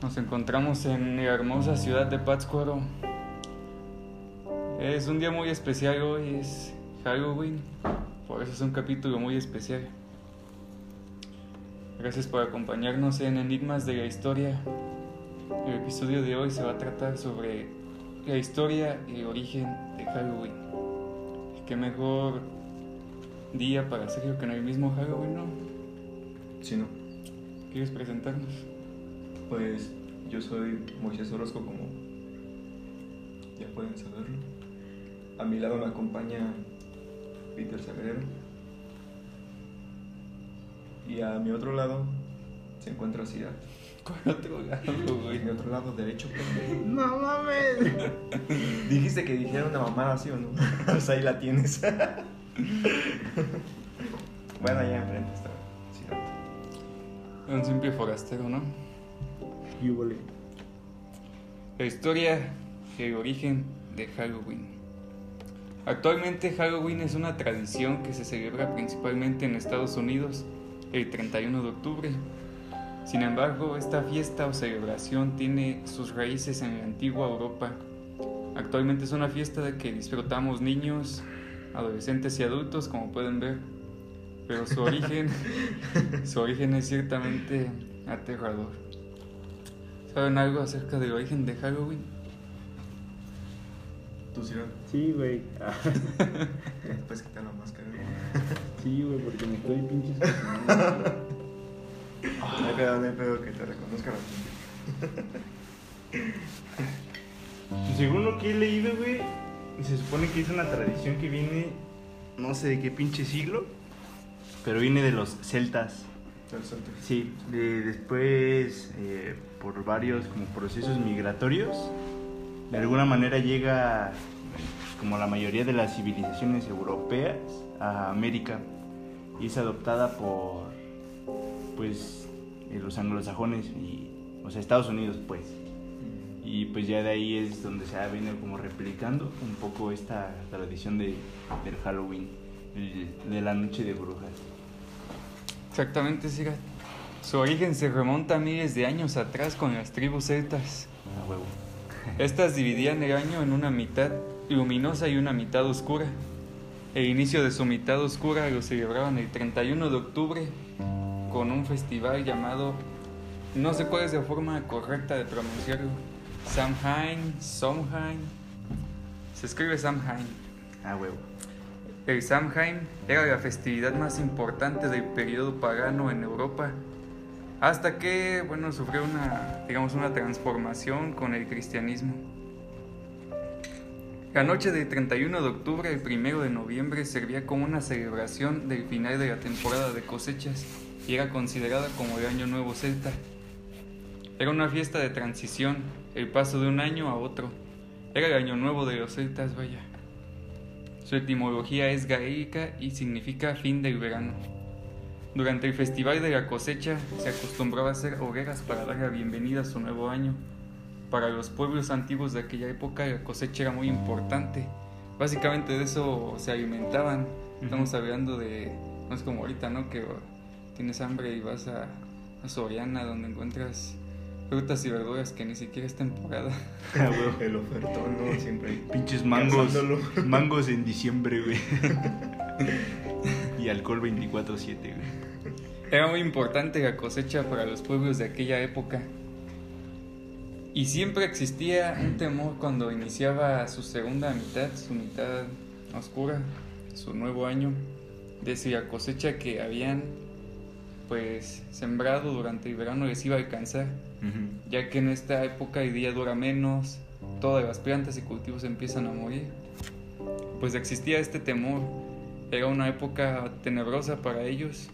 Nos encontramos en la hermosa ciudad de Pátzcuaro. Es un día muy especial hoy, es Halloween, por eso es un capítulo muy especial. Gracias por acompañarnos en Enigmas de la Historia. El episodio de hoy se va a tratar sobre la historia y origen de Halloween. Qué mejor día para hacerlo que en el mismo Halloween, ¿no? Sí, ¿no? ¿Quieres presentarnos? Pues yo soy Moisés Orozco, como ya pueden saberlo. A mi lado me acompaña Peter Sagrero. Y a mi otro lado se encuentra Ciudad. ¿Cuál otro lado, güey? mi otro lado derecho. No mames. Dijiste que dijera una mamada así o no. pues ahí la tienes. Bueno, allá enfrente está Ciudad. Un simple forastero, ¿no? Y huele. La historia y el origen de Halloween. Actualmente Halloween es una tradición que se celebra principalmente en Estados Unidos el 31 de octubre. Sin embargo, esta fiesta o celebración tiene sus raíces en la antigua Europa. Actualmente es una fiesta de que disfrutamos niños, adolescentes y adultos, como pueden ver. Pero su origen, su origen es ciertamente aterrador. ¿Saben algo acerca del origen de Halloween? ¿Tu Ciudad? Sí, güey. Puedes quitar la máscara. sí, güey, porque me estoy pinches. No hay pedo, no hay pedo que te reconozca la gente. Según lo que he leído, güey, se supone que es una tradición que viene, no sé de qué pinche siglo, pero viene de los celtas. Sí, de- después, eh, por varios como procesos migratorios, de alguna manera llega, pues, como la mayoría de las civilizaciones europeas, a América y es adoptada por, pues, eh, los anglosajones y, o sea, Estados Unidos, pues. Y pues ya de ahí es donde se ha venido como replicando un poco esta tradición de, del Halloween, de la noche de brujas. Exactamente, Siga. Su origen se remonta a miles de años atrás con las tribus celtas. A huevo. Estas dividían el año en una mitad luminosa y una mitad oscura. El inicio de su mitad oscura lo celebraban el 31 de octubre con un festival llamado, no sé cuál es la forma correcta de pronunciarlo, Samhain, Samhain. Se escribe Samhain. A huevo. El Samhain era la festividad más importante del periodo pagano en Europa, hasta que, bueno, sufrió una, digamos, una transformación con el cristianismo. La noche del 31 de octubre al 1 de noviembre servía como una celebración del final de la temporada de cosechas y era considerada como el Año Nuevo Celta. Era una fiesta de transición, el paso de un año a otro. Era el Año Nuevo de los celtas, vaya. Su etimología es gaélica y significa fin del verano. Durante el festival de la cosecha se acostumbraba a hacer hogueras para dar la bienvenida a su nuevo año. Para los pueblos antiguos de aquella época la cosecha era muy importante. Básicamente de eso se alimentaban. Estamos hablando de, no es como ahorita, ¿no? Que tienes hambre y vas a, a Soriana donde encuentras frutas y verduras que ni siquiera es temporada. A huevo. El ofertón, ¿no? Siempre. Pinches mangos. Mangos en diciembre, güey. y alcohol 24-7, güey. Era muy importante la cosecha para los pueblos de aquella época. Y siempre existía un temor cuando iniciaba su segunda mitad, su mitad oscura, su nuevo año, de si la cosecha que habían pues sembrado durante el verano les iba a alcanzar, ya que en esta época el día dura menos, todas las plantas y cultivos empiezan a morir. Pues existía este temor, era una época tenebrosa para ellos.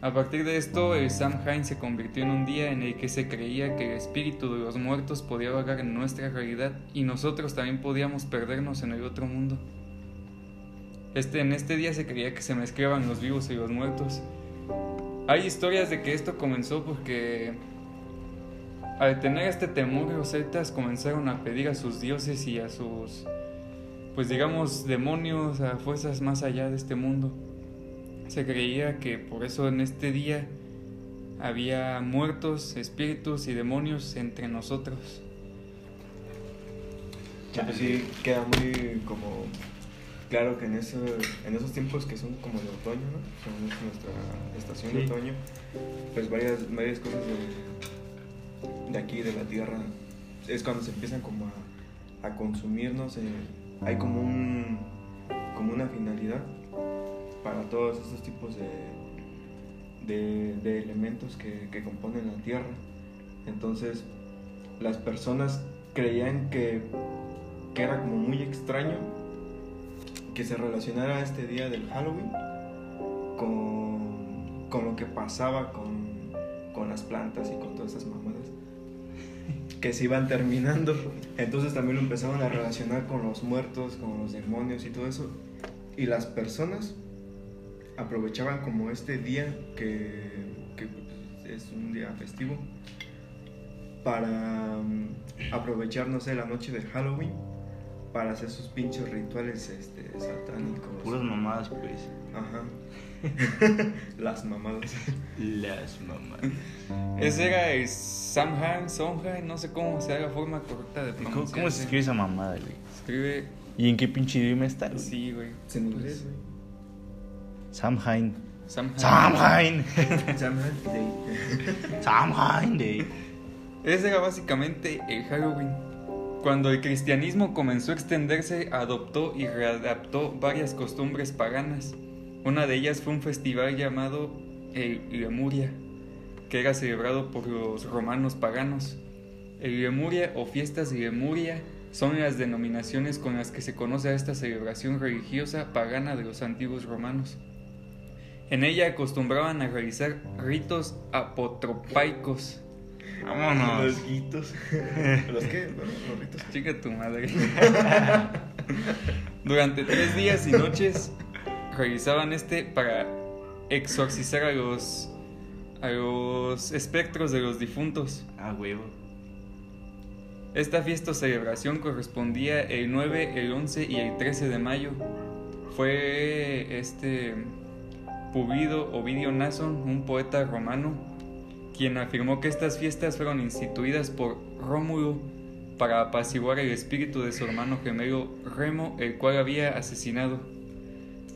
A partir de esto, el Samhain se convirtió en un día en el que se creía que el espíritu de los muertos podía vagar en nuestra realidad y nosotros también podíamos perdernos en el otro mundo. Este, en este día se creía que se mezclaban los vivos y los muertos. Hay historias de que esto comenzó porque al tener este temor los celtas comenzaron a pedir a sus dioses y a sus pues digamos, demonios, a fuerzas más allá de este mundo. Se creía que por eso en este día había muertos, espíritus y demonios entre nosotros. Pues sí, queda muy como claro que en, eso, en esos tiempos que son como de otoño, ¿no? Son nuestra estación de otoño, pues varias, varias cosas de, de aquí, de la tierra, es cuando se empiezan como a, a consumirnos, eh, hay como un como una finalidad para todos estos tipos de, de, de elementos que, que componen la tierra. Entonces, las personas creían que, que era como muy extraño que se relacionara este día del Halloween con, con lo que pasaba con, con las plantas y con todas esas mamadas que se iban terminando. Entonces también lo empezaron a relacionar con los muertos, con los demonios y todo eso. Y las personas aprovechaban como este día que, que es un día festivo para mm, aprovechar, no sé, la noche de Halloween para hacer sus pinches rituales este, satánicos. Puras mamadas, pues. Ajá. Las mamadas. Las mamadas. Ese era el Samhain, Sonhain, no sé cómo sea la forma correcta de ¿Cómo, pronunciar. cómo se escribe esa mamada, güey? escribe? ¿Y en qué pinche idioma está? güey? Sí, güey. Es en inglés, güey. Samhain. Samhain. Samhain. Samhain Day. Samhain Day. Ese era básicamente el Halloween. Cuando el cristianismo comenzó a extenderse, adoptó y readaptó varias costumbres paganas. Una de ellas fue un festival llamado el Lemuria, que era celebrado por los romanos paganos. El Lemuria o fiestas Lemuria son las denominaciones con las que se conoce a esta celebración religiosa pagana de los antiguos romanos. En ella acostumbraban a realizar ritos apotropaicos, Vámonos. Los guitos. ¿Los qué? Los ritos. Chica tu madre. Durante tres días y noches realizaban este para exorcizar a los a los espectros de los difuntos. Ah, huevo. Esta fiesta o celebración correspondía el 9, el 11 y el 13 de mayo. Fue este Pubido Ovidio Nason, un poeta romano, quien afirmó que estas fiestas fueron instituidas por Rómulo para apaciguar el espíritu de su hermano gemelo Remo, el cual había asesinado.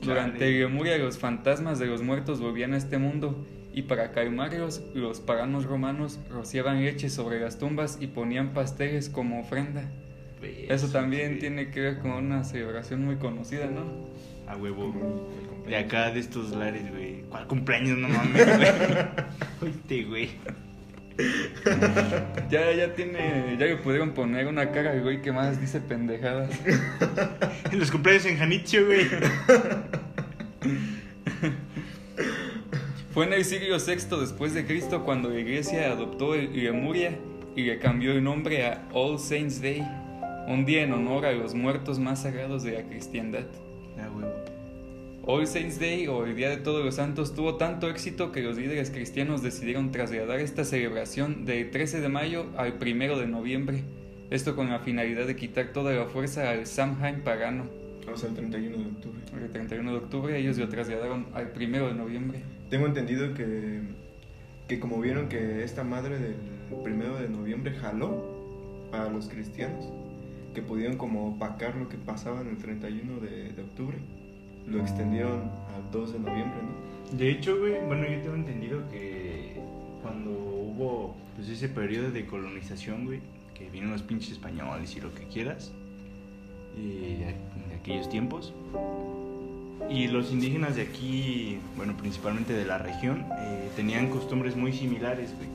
Durante el Lemuria los fantasmas de los muertos volvían a este mundo y para calmarlos los paganos romanos rociaban leche sobre las tumbas y ponían pasteles como ofrenda. Eso también tiene que ver con una celebración muy conocida, ¿no? A huevo. De acá, de estos lares, güey. ¿Cuál cumpleaños? No mames, güey. Oíste, güey. Ya, ya tiene, ya le pudieron poner una cara al güey que más dice pendejadas. Los cumpleaños en Janitzio, güey. Fue en el siglo VI después de Cristo cuando la iglesia adoptó el Lemuria y le cambió el nombre a All Saints Day, un día en honor a los muertos más sagrados de la cristiandad. Ah, huevo. All Saints Day o el Día de Todos los Santos tuvo tanto éxito que los líderes cristianos decidieron trasladar esta celebración del 13 de mayo al 1 de noviembre, esto con la finalidad de quitar toda la fuerza al Samhain pagano. O sea, el 31 de octubre. El 31 de octubre ellos lo trasladaron al 1 de noviembre. Tengo entendido que, que como vieron que esta madre del primero de noviembre jaló para los cristianos, que pudieron como opacar lo que pasaba en el 31 de, de octubre, lo extendieron al 2 de noviembre, ¿no? De hecho, güey, bueno, yo tengo entendido que cuando hubo pues, ese periodo de colonización, güey, que vinieron los pinches españoles y lo que quieras, eh, de, aquellos tiempos, y los indígenas de aquí, bueno, principalmente de la región, eh, tenían costumbres muy similares, güey.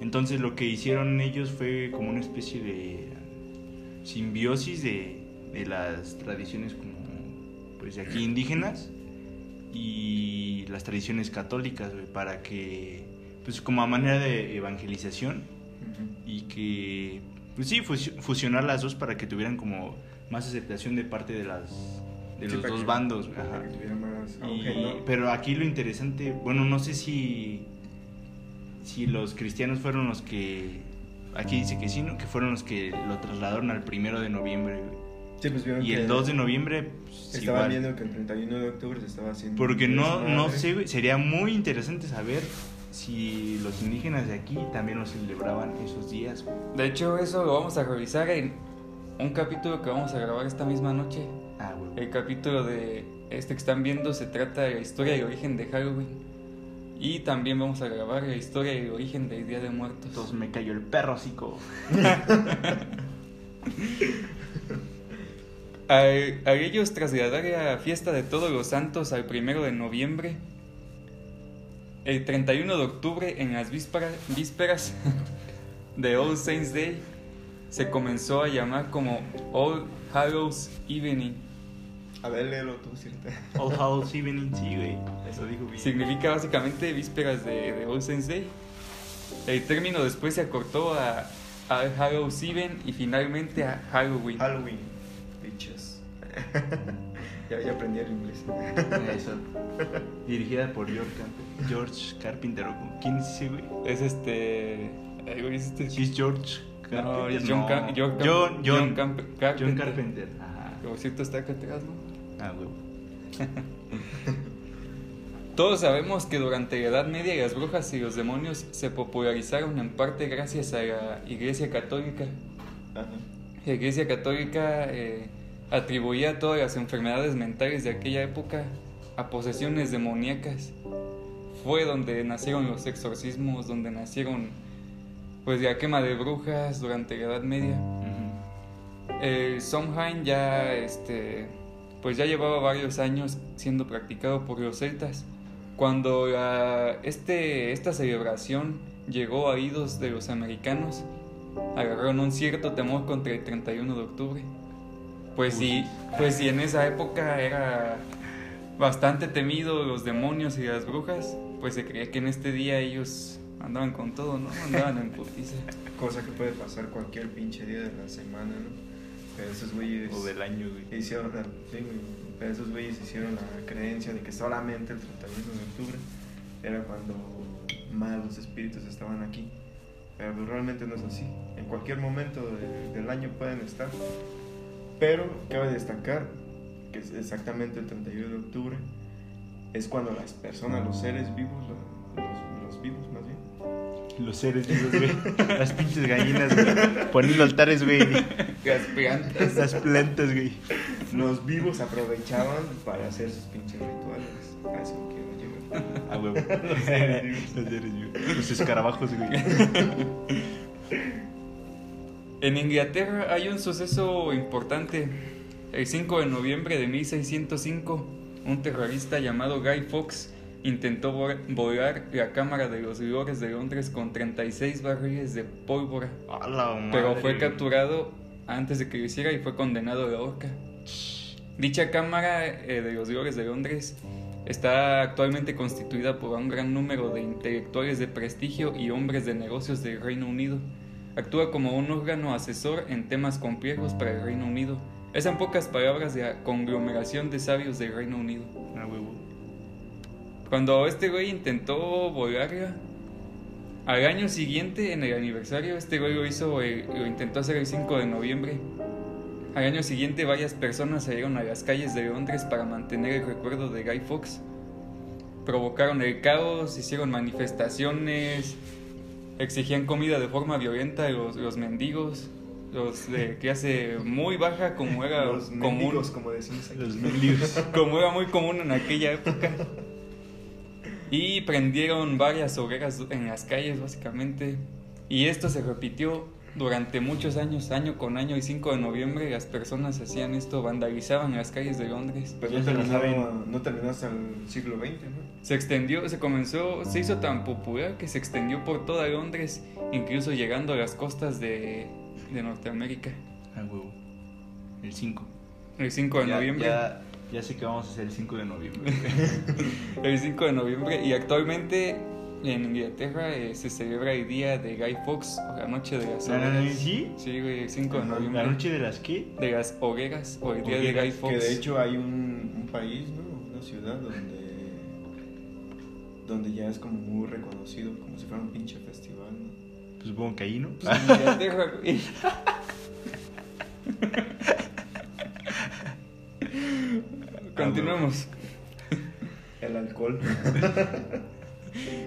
Entonces lo que hicieron ellos fue como una especie de simbiosis de, de las tradiciones pues, de aquí indígenas y las tradiciones católicas, güey, para que, pues como a manera de evangelización y que, pues sí, fus- fusionar las dos para que tuvieran como más aceptación de parte de las de Sí, los dos que- bandos, güey, Para ajá. que tuviera más Y- auge, ¿no? pero aquí lo interesante, bueno, no sé si si los cristianos fueron los que aquí dice que sí, ¿no? que fueron los que lo trasladaron al primero de noviembre, güey. Sí, pues vieron Y que el 2 de noviembre, pues, Estaban igual. viendo que el 31 de octubre se estaba haciendo. Porque no, no sé, sería muy interesante saber si los indígenas de aquí también lo celebraban esos días. De hecho, eso lo vamos a revisar en un capítulo que vamos a grabar esta misma noche. Ah, güey. El capítulo de este que están viendo se trata de la historia y el origen de Halloween. Y también vamos a grabar la historia y el origen del Día de Muertos. Entonces me cayó el perro, hocico. Al, al ellos trasladar la fiesta de todos los santos al primero de noviembre, el 31 de octubre, en las víspera- vísperas de All Saints Day, se comenzó a llamar como All Hallows Evening. A ver, léelo tú, ¿cierto? All Hallows Evening, sí, güey. Eso dijo bien. Significa básicamente vísperas de, de All Saints Day. El término después se acortó a All Hallows Even y finalmente a Halloween. Halloween, bitches. ya, ya aprendí el inglés. Eso. Dirigida por George Carpenter. George Carpenter. ¿o ¿Quién es ese, güey? Es este. es este- es George Carpenter. No, es John, No. Cam- John, John, John, Camp- Carpenter. John Carpenter. Ajá. Por cierto está acá atrás, ¿no? Ah, güey. Todos sabemos que durante la Edad Media las brujas y los demonios se popularizaron en parte gracias a la Iglesia Católica. Ajá. La Iglesia Católica eh, atribuía todas las enfermedades mentales de aquella época a posesiones demoníacas. Fue donde nacieron los exorcismos, donde nacieron pues la quema de brujas durante la Edad Media. El Samhain ya este pues ya llevaba varios años siendo practicado por los celtas. Cuando la- este, esta celebración llegó a oídos de los americanos, agarraron un cierto temor contra el 31 de octubre. Pues sí, pues sí, en esa época era bastante temido los demonios y las brujas, pues se creía que en este día ellos andaban con todo, ¿no? Andaban en putiza. Cosa que puede pasar cualquier pinche día de la semana, ¿no? Pero esos güeyes O del año, güey. hicieron, la- sí, pero esos güeyes hicieron la creencia de que solamente el 31 de octubre era cuando malos espíritus estaban aquí. Pero realmente no es así. En cualquier momento de- del año pueden estar. Pero cabe destacar que es exactamente el 31 de octubre es cuando las personas, los seres vivos, lo- los, los vivos más bien, Los seres vivos, güey. Las pinches gallinas, güey. Poniendo altares, güey. Las plantas. Las plantas, güey. los vivos aprovechaban para hacer sus pinches rituales. Ah. Los escarabajos, güey. En Inglaterra hay un suceso importante. El 5 de noviembre de 1605, un terrorista llamado Guy Fawkes intentó vo- volar la Cámara de los Lores de Londres con 36 barriles de pólvora, pero fue capturado antes de que lo hiciera y fue condenado a la horca. Dicha Cámara eh, de los Lores de Londres está actualmente constituida por un gran número de intelectuales de prestigio y hombres de negocios del Reino Unido. Actúa como un órgano asesor en temas complejos para el Reino Unido. Es en pocas palabras la conglomeración de sabios del Reino Unido. Ah. Cuando este güey intentó volarla, al año siguiente, en el aniversario, este güey lo hizo, el- lo intentó hacer el 5 de noviembre. Al año siguiente, varias personas salieron a las calles de Londres para mantener el recuerdo de Guy Fawkes. Provocaron el caos, hicieron manifestaciones, exigían comida de forma violenta a los, los mendigos, los de clase muy baja, como era Los común mendigos, como decimos aquí. Los mendigos. como era muy común en aquella época. Y prendieron varias hogueras en las calles, básicamente. Y esto se repitió durante muchos años, año con año. Y 5 de noviembre las personas hacían esto, vandalizaban las calles de Londres. Pues Ya no no terminó hasta el siglo XX, ¿no? Se extendió, se comenzó, se hizo tan popular que se extendió por toda Londres, incluso llegando a las costas de, de Norteamérica. Ah, güey. El 5. El 5 de Ya- noviembre. Ya, ya sé que vamos a hacer el 5 de noviembre. El 5 de noviembre y actualmente en Inglaterra eh, se celebra el día de Guy Fawkes o la noche de las ¿La hogueras. ¿Sí? Sí, güey, el 5 de noviembre. ¿La noche de las qué? De las hogueras o el día de Guy que Que de hecho hay un, un país, ¿no? Una ciudad donde donde ya es como muy reconocido, como si fuera un pinche festival, ¿no? Pues supongo que ahí, ¿no? Pues en Inglaterra, güey. Continuemos. El alcohol.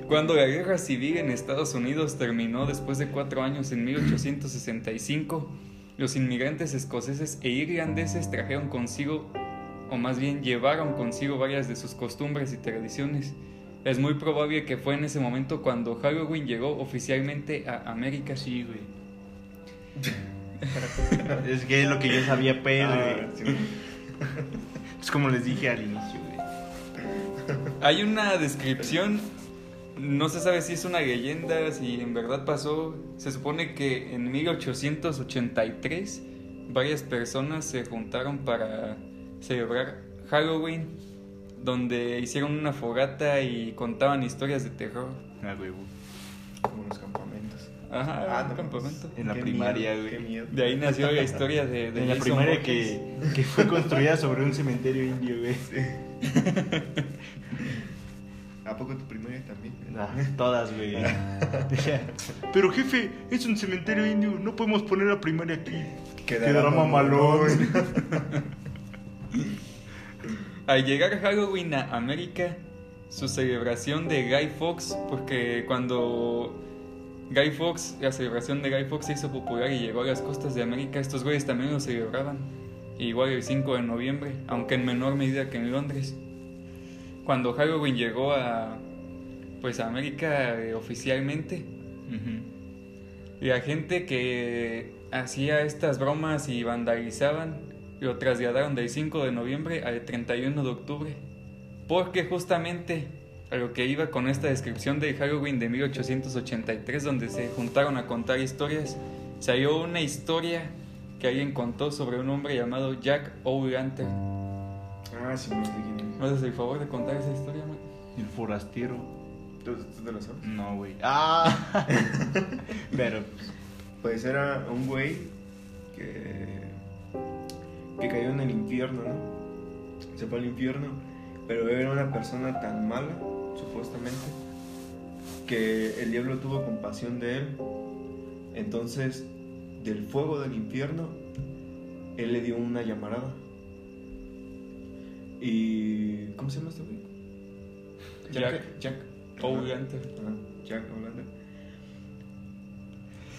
Cuando la guerra civil en Estados Unidos terminó después de cuatro años en 1865, los inmigrantes escoceses e irlandeses trajeron consigo, o más bien llevaron consigo varias de sus costumbres y tradiciones. Es muy probable que fue en ese momento cuando Halloween llegó oficialmente a América. Sí, güey. es que es lo que yo sabía, pero. Ah, güey. sí. Es como les dije al inicio, güey. Hay una descripción, no se sabe si es una leyenda, si en verdad pasó. Se supone que en 1883 varias personas se juntaron para celebrar Halloween, donde hicieron una fogata y contaban historias de terror. Ah, güey. Como los campamentos. Ajá, Ah, un no, campamento. En la Qué primaria, miedo, güey. Qué miedo. De ahí nació la historia de, de En la primaria que, que fue construida sobre un cementerio indio, güey. ¿A poco tu primaria también? Ah, todas, güey. Pero jefe, es un cementerio indio, no podemos poner la primaria aquí. Quedará mamalón. Al llegar Halloween a América, su celebración de Guy Fox, porque cuando Guy Fox, la celebración de Guy Fox se hizo popular y llegó a las costas de América, estos güeyes también lo celebraban. Igual el 5 de noviembre, aunque en menor medida que en Londres. Cuando Halloween llegó a pues a América eh, oficialmente, Ujú. la gente que hacía estas bromas y vandalizaban lo trasladaron del 5 de noviembre al 31 de octubre. Porque justamente a lo que iba con esta descripción de Halloween de 1883, donde se juntaron a contar historias, salió una historia que alguien contó sobre un hombre llamado Jack O'Lantern. Ah, sí, dijiste. ¿Me haces el favor de contar esa historia, man? El forastero. ¿Tú, tú te lo sabes? No, güey. Ah. Pero, Pues era un güey que, que cayó en el infierno, ¿no? Se fue al infierno, pero era una persona tan mala, supuestamente, que el diablo tuvo compasión de él. Entonces, del fuego del infierno, él le dio una llamarada. Y. ¿Cómo se llama este güey? Jack. Jack. O'Lantern. Jack O'Lantern.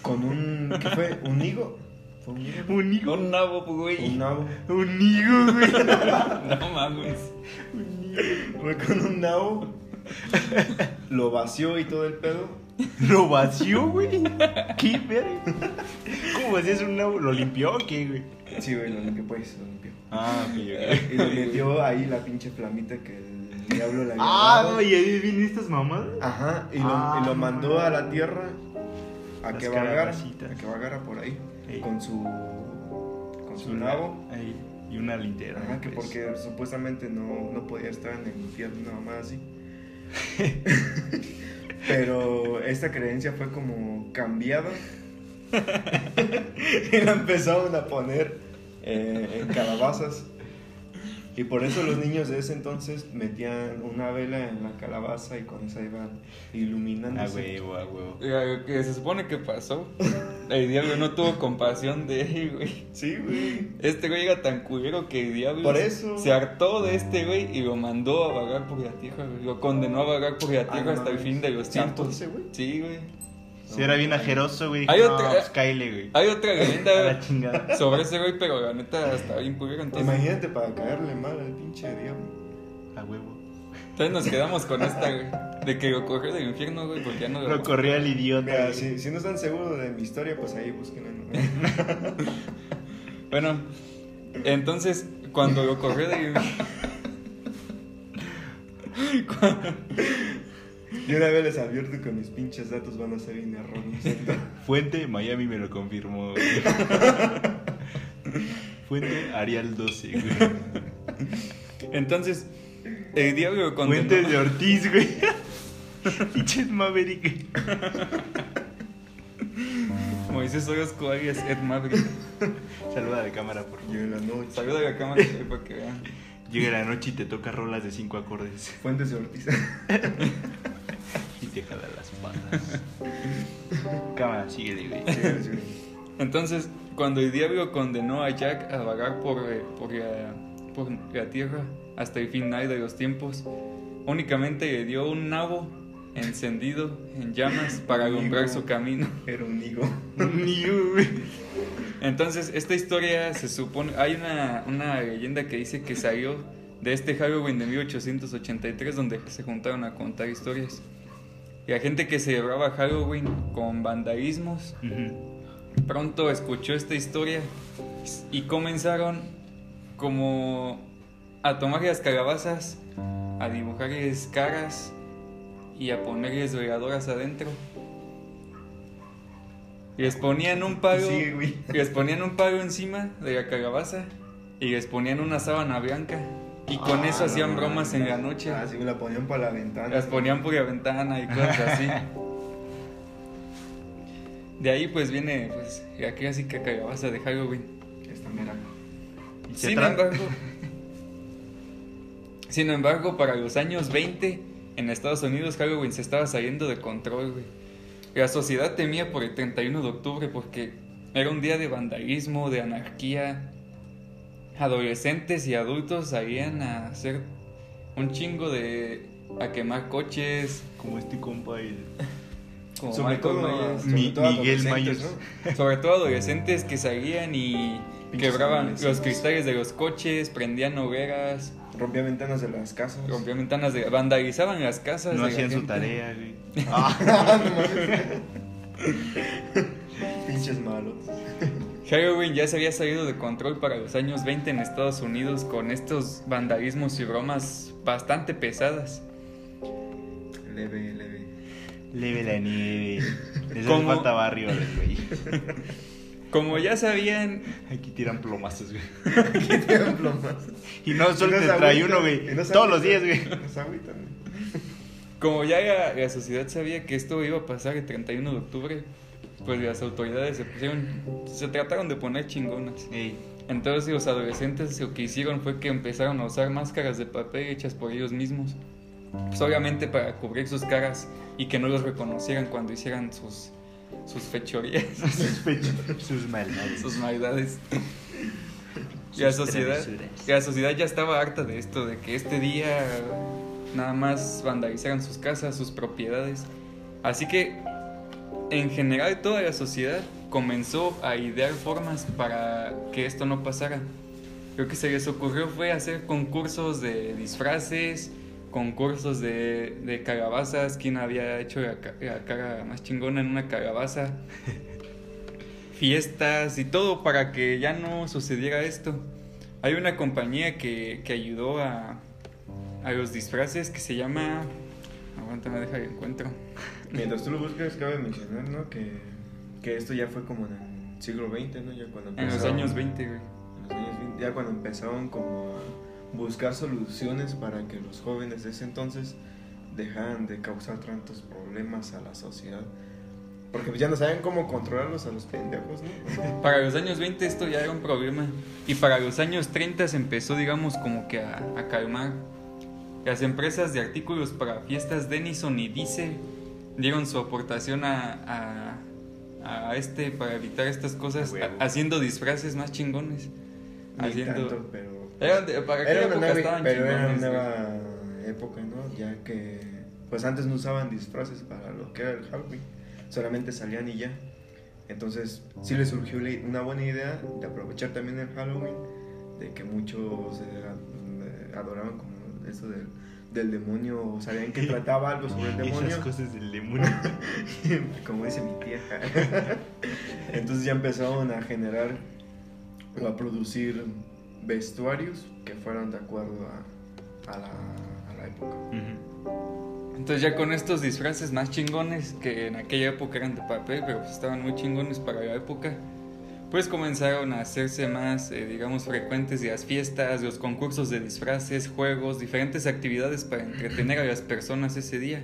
Con un. ¿Qué fue? ¿Un higo? ¿Fue un higo? un higo. Un nabo, güey. Un nabo. Un higo, güey. No mames. Fue con un nabo. Lo vació y todo el pedo. Lo vació, güey. ¿Qué verga? ¿Cómo vacías un nabo? ¿Lo limpió o qué, güey? Sí, güey, lo limpió, pues, lo limpió. Ah, ok, Y le metió ahí la pinche flamita que el diablo le había Ah, dado. y ahí vienen estas mamadas. Ajá, y lo, Ah, y lo mandó a la tierra a Las que vagara, calabacitas. a que vagara por ahí Ey. con su con su nabo. Ahí, y una linterna. Ajá, que pues. porque supuestamente no, no podía estar en el infierno nada más así. Pero esta creencia fue como cambiada. y la empezaron a poner eh, en calabazas. Y por eso los niños de ese entonces metían una vela en la calabaza y con esa iban iluminando. A huevo, a huevo. Lo que se supone que pasó, el diablo no tuvo compasión de él, güey. Sí, güey. Este güey era tan culero que el diablo Por eso. se hartó de este güey y lo mandó a vagar por la tierra, güey. Lo condenó a vagar por la Ah, tierra no hasta el fin de los ¿Se hartó tiempos. ese güey? Sí, güey. Si era bien ajeroso, güey. Hay no, otra- Pues. Hay otra leyenda chingada. sobre ese güey, pero la neta está bien. Entonces, Imagínate para caerle mal al pinche diablo. A huevo. entonces nos quedamos con esta, güey. De que lo corrió del infierno, güey, porque ya no Lo corría el idiota. Mira, si, si no están seguros de mi historia, pues ahí búsquenla. ¿no? Bueno, entonces, cuando lo corrió del Y una vez les advierto que mis pinches datos van a ser bien erróneos. Fuente, Miami me lo confirmó. güey. Fuente, Arial 12, güey. Entonces, el diablo lo condenó. Fuente de Ortiz, güey. Pinches Maverick. güey. Moisés Orozco alias Ed Maverick. Saluda de cámara, por favor. En la noche. Saluda la cámara para que vean. Llega la noche y te toca rolas de cinco acordes. Fuentes de Ortiz. Te jala las patas. Cámara, síguele, güey. Entonces, cuando el diablo condenó a Jack a vagar por, eh, por, la, por la tierra hasta el final de los tiempos. Únicamente le dio un nabo encendido en llamas para alumbrar su camino. Era un higo. Entonces, esta historia se supone. Hay una, una leyenda que dice que salió de este Halloween de 1883, donde se juntaron a contar historias. Y la gente que celebraba Halloween con vandalismos, pronto escuchó esta historia y comenzaron como a tomar las calabazas, a dibujarles caras y a ponerles veladoras adentro. Les ponían un palo, Sí, les ponían un palo encima de la calabaza y les ponían una sábana blanca. Y con Ah, eso hacían bromas en la noche. Ah, sí, me la ponían para la ventana. Las ponían por la ventana y cosas así. De ahí pues viene pues la clásica calabaza de Halloween. Esta mera. Sin tra- embargo, sin embargo, para los años 20 en Estados Unidos Halloween se estaba saliendo de control, güey. La sociedad temía por el 31 de octubre porque era un día de vandalismo, de anarquía. Adolescentes y adultos salían a hacer un chingo de a quemar coches, Como este compa, el... como Sobre Michael todo, Myers. sobre Mi- todo Miguel adolescentes, Myers. ¿no? Sobre todo adolescentes que salían y quebraban los cristales de los coches, prendían hogueras, Rompía ventanas de las casas. rompían ventanas, de, vandalizaban las casas. No de la hacían su tarea, güey. Ah. Pinches malos. Halloween ya se había salido de control para los años 20 en Estados Unidos con estos vandalismos y bromas bastante pesadas. Leve, leve. Leve la nieve. Les hace ¿Cómo? falta barrio, güey. Como ya sabían, Aquí tiran plomazos, güey. Aquí tiran plomas. Y no solo Y te nos trae uno, güey. Todos los días, güey. Nos agüitan, güey. como ya la, la sociedad sabía que esto iba a pasar el 31 de octubre, pues las autoridades se pusieron, se trataron de poner chingonas. Ey, Entonces los adolescentes lo que hicieron fue que empezaron a usar máscaras de papel hechas por ellos mismos. Pues obviamente para cubrir sus caras y que no los reconocieran cuando hicieran sus, sus fechorías, sus fechas, sus maldades. sus maldades. Y la Sus sociedad, y la sociedad ya estaba harta de esto, de que este día nada más vandalizaran sus casas, sus propiedades. Así que en general toda la sociedad comenzó a idear formas para que esto no pasara. Lo que se les ocurrió fue hacer concursos de disfraces, concursos de, de calabazas, quién había hecho la, la cara más chingona en una calabaza, fiestas y todo para que ya no sucediera esto. Hay una compañía que, que ayudó a, a los disfraces que se llama... Aguántame, deja que encuentro. Mientras tú lo buscas, cabe mencionar, ¿no? Que, que esto ya fue como en el siglo XX, ¿no? Ya cuando En los empezaron- años 20, güey. en los años 20, ya cuando empezaron como a buscar soluciones para que los jóvenes de ese entonces dejaran de causar tantos problemas a la sociedad. Porque pues ya no saben cómo controlarlos a los pendejos, ¿no? Para los años 20 esto ya era un problema. Y para los años 30 se empezó, digamos, como que a, a calmar. Las empresas de artículos para fiestas Denison y Diesel dieron su aportación a, a, a este para evitar estas cosas, A haciendo disfraces más chingones. Ni Haciendo... tanto, pero... Eran de- para Era una época nueva, estaban pero era una chingones, güey. nueva época, ¿no? Ya que, pues antes no usaban disfraces para lo que era el Halloween, solamente salían y ya. Entonces, sí les surgió una buena idea de aprovechar también el Halloween, de que muchos eh, adoraban como eso del, del demonio, o sabían que trataba algo sobre el demonio, Esas cosas del demonio. como dice mi tía. Entonces ya empezaron a generar o a producir vestuarios que fueran de acuerdo a, a la, a la época. Entonces ya con estos disfraces más chingones, que en aquella época eran de papel, pero pues estaban muy chingones para la época, pues comenzaron a hacerse más, eh, digamos, frecuentes las fiestas, los concursos de disfraces, juegos, diferentes actividades para entretener a las personas ese día.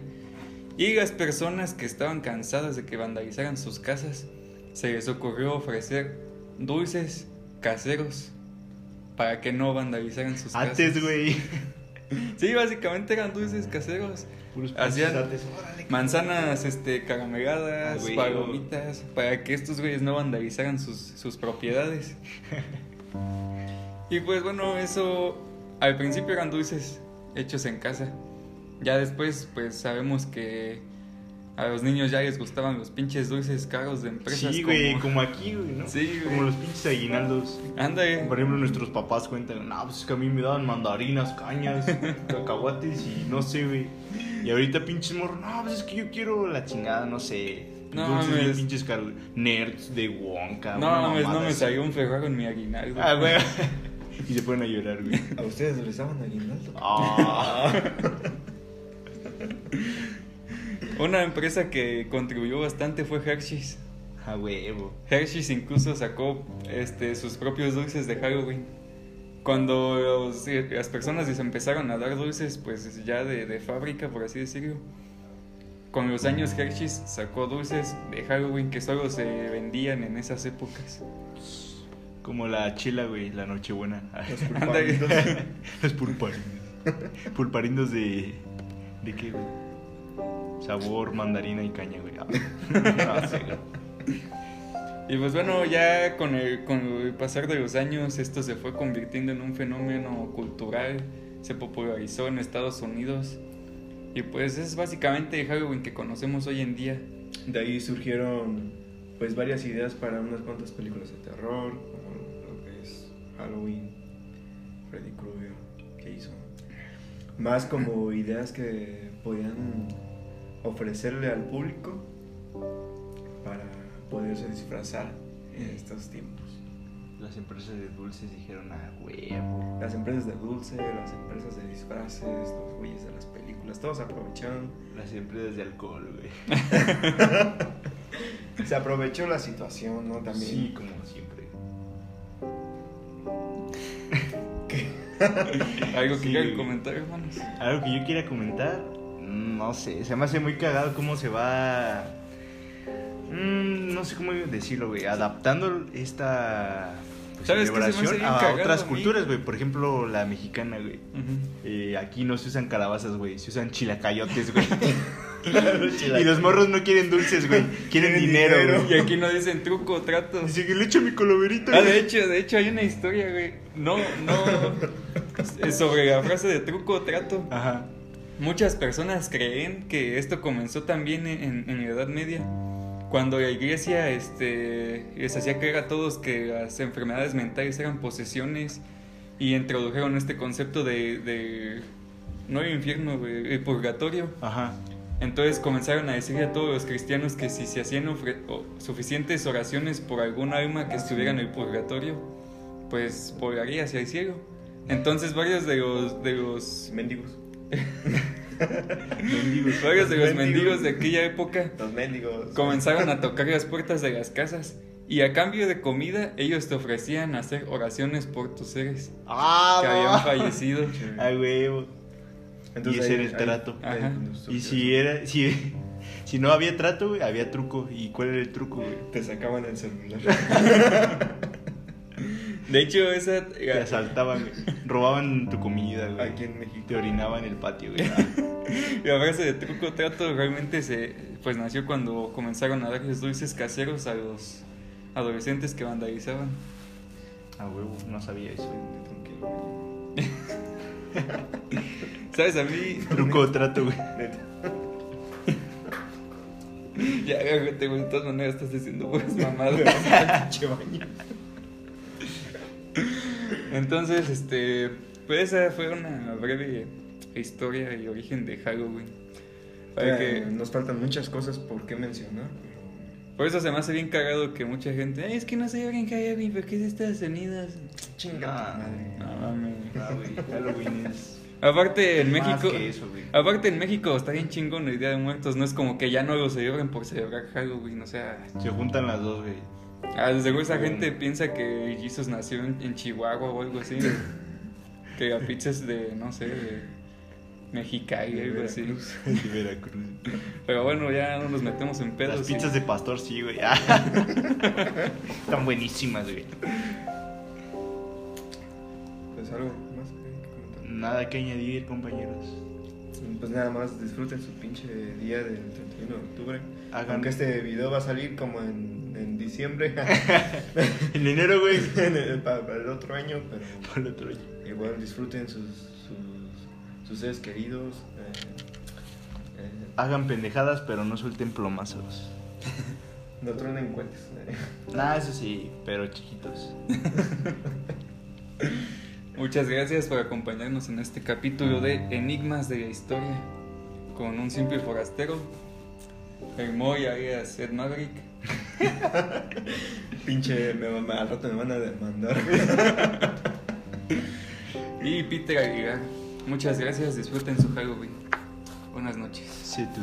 Y las personas que estaban cansadas de que vandalizaran sus casas, se les ocurrió ofrecer dulces caseros para que no vandalizaran sus casas. Antes, güey. Sí, básicamente eran dulces caseros. Puros Hacían-. Órale, Manzanas este, carameladas, Ah, palomitas, para que estos güeyes no vandalizaran sus, sus propiedades. Y pues bueno, eso al principio eran dulces hechos en casa. Ya después, pues sabemos que a los niños ya les gustaban los pinches dulces caros de empresas. Sí, güey, como... como aquí, güey, ¿no? Sí, güey. Como los pinches aguinaldos. Anda, eh. Por ejemplo, nuestros papás cuentan, no, pues es que a mí me daban mandarinas, cañas, cacahuates y no sé, güey. Y ahorita pinches morros, no, pues es que yo quiero la chingada, no sé. No pinches caros. Nerds de Wonka. No, mames, no me salió un Ferraro en mi aguinaldo. Ah, güey. y se ponen a llorar, güey. ¿A ustedes les daban aguinaldo? Ah. Una empresa que contribuyó bastante fue Hershey's. A huevo. Hershey's incluso sacó este, sus propios dulces de Halloween. Cuando los- eh, las personas les empezaron a dar dulces, pues ya de, de fábrica, por así decirlo. Con los años Hershey's sacó dulces de Halloween que solo se vendían en esas épocas. Como la chila, güey, la nochebuena. Los Ándale. pulparitos. Los pulparindos. Pulparindos de. ¿De qué, güey? Sabor, mandarina y caña, güey. Ah, no sé, güey. Y pues bueno, ya con el, con el pasar de los años esto se fue convirtiendo en un fenómeno cultural, se popularizó en Estados Unidos y pues es básicamente el Halloween que conocemos hoy en día. De ahí surgieron pues varias ideas para unas cuantas películas de terror, como lo que es Halloween, Freddy Krueger, Jason. Más como ideas que podían ofrecerle al público para poderse disfrazar en estos tiempos. Las empresas de dulces dijeron a huevo. Las empresas de dulce, las empresas de disfraces, los güeyes de las películas, todos aprovecharon. Las empresas de alcohol, güey. Se aprovechó la situación, ¿no? También. Sí, como siempre. Algo que Sí, quieran güey. comentar, hermanos. Algo que yo quiera comentar, no sé, se me hace muy cagado cómo se va. mm, no sé cómo decirlo, güey. Adaptando esta pues, ¿Sabes qué se me hace celebración a otras a culturas, güey. Por ejemplo, la mexicana, güey. Eh, aquí no se usan calabazas, güey. Se usan chilacayotes, güey. y los morros no quieren dulces, güey. Quieren Quieren dinero, dinero. güey. Y aquí no dicen truco o trato. Dice que le echo mi coloverito, Ah, güey. de hecho, de hecho hay una historia, güey. No, no. sobre la frase de truco o trato. Ajá. Muchas personas creen que esto comenzó también en, en la Edad Media, cuando la iglesia este, les hacía creer a todos que las enfermedades mentales eran posesiones y introdujeron este concepto de, de no el infierno, el purgatorio. Ajá. Entonces comenzaron a decirle a todos los cristianos que si se hacían ofre- o- suficientes oraciones por algún alma que estuviera en el purgatorio, pues volaría hacia el cielo. Entonces varios de los, de los Mendigos. Mendigos. Varios de los Mendigos. mendigos de aquella época Los mendigos. comenzaron a tocar las puertas de las casas y a cambio de comida ellos te ofrecían hacer oraciones por tus seres Ah, que habían fallecido. A huevo. y ese era el trato. Ajá. Y si era, si, si no había trato, güey, había truco. ¿Y cuál era el truco, güey? Te sacaban el celular. De hecho, esa Te asaltaban, güey. Robaban tu comida, güey. Aquí en México. Te orinaban en el patio, güey. la frase de truco trato realmente se pues nació cuando comenzaron a darles dulces caseros a los adolescentes que vandalizaban. A huevo, no sabía eso. güey. ¿Sabes? A mí Truco trato, güey. Ya güey, de todas maneras estás diciendo puras mamadas. Pinche baño. Entonces, este, pues esa fue una breve historia y origen de Halloween. Para Eh, que, Nos faltan muchas cosas por qué mencionar, pero. por eso se me hace bien cagado que mucha gente, "Ay, es que no sé en Halloween, ¿por qué es estas sonidas? Chinga Ah. tu madre. No mames. Güey. Halloween es. Aparte en más México, que eso, güey. aparte en México está bien chingón el Día de Muertos, no es como que ya no lo celebran por celebrar Halloween, o sea, Se juntan las dos, güey. Ah, desde luego esa gente piensa que Jesus nació en, Chihuahua o algo así, que la pizza es de, no sé, de Mexicali, De algo así. De Veracruz. Pero bueno, ya no nos metemos en pedos. Las y- pizzas de pastor, sí, güey. Ah. Están buenísimas, güey. Pues algo más que comentar. Nada que añadir, compañeros. Pues nada más disfruten su pinche día del 31 de octubre. Hagan- Aunque este video va a salir como en en diciembre. En enero, güey. para, para el otro año, pero Para el otro año. igual disfruten sus, sus, sus seres queridos. eh, eh, Hagan pendejadas, pero no suelten plomazos. no truenen cuentos. eh. Nah, eso sí, pero chiquitos. Muchas gracias por acompañarnos en este capítulo de Enigmas de la Historia con un simple forastero, el Moy alias Ed Maverick. Pinche, me, me- al rato me van a demandar. y Peter Aguilar. Muchas gracias, disfruten su Halloween. Buenas noches. Sí, tú.